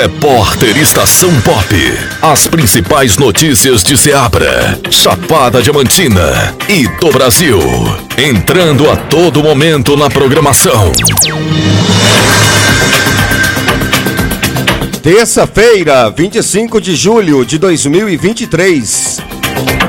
Repórter Estação Pop. As principais notícias de Ceabra, Chapada Diamantina e do Brasil. Entrando a todo momento na programação. Terça-feira, 25 de julho de 2023.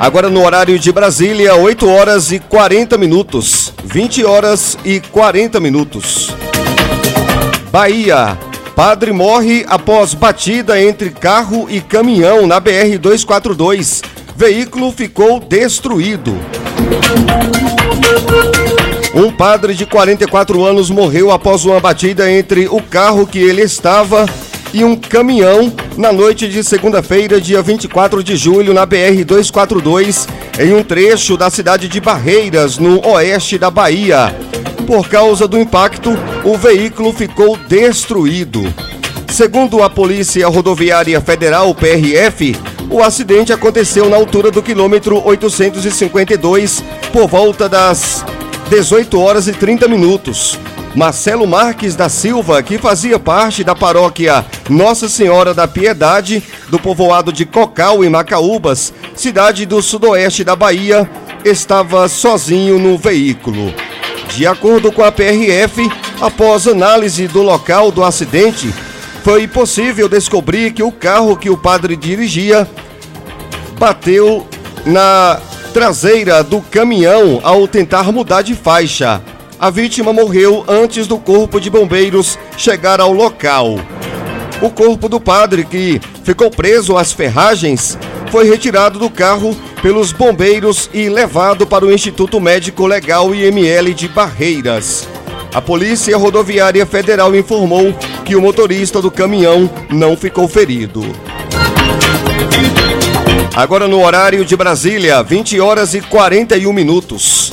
Agora no horário de Brasília, 8 horas e 40 minutos. 20 horas e 40 minutos. Bahia. Padre morre após batida entre carro e caminhão na BR-242. Veículo ficou destruído. Um padre de 44 anos morreu após uma batida entre o carro que ele estava e um caminhão na noite de segunda-feira, dia 24 de julho, na BR-242, em um trecho da cidade de Barreiras, no oeste da Bahia. Por causa do impacto, o veículo ficou destruído. Segundo a Polícia Rodoviária Federal, PRF, o acidente aconteceu na altura do quilômetro 852, por volta das 18 horas e 30 minutos. Marcelo Marques da Silva, que fazia parte da paróquia Nossa Senhora da Piedade, do povoado de Cocal, em Macaúbas, cidade do sudoeste da Bahia, estava sozinho no veículo. De acordo com a PRF, após análise do local do acidente, foi possível descobrir que o carro que o padre dirigia bateu na traseira do caminhão ao tentar mudar de faixa. A vítima morreu antes do corpo de bombeiros chegar ao local. O corpo do padre, que ficou preso às ferragens, foi retirado do carro pelos bombeiros e levado para o Instituto Médico Legal IML de Barreiras. A Polícia Rodoviária Federal informou que o motorista do caminhão não ficou ferido. Agora no horário de Brasília, 20 horas e 41 minutos.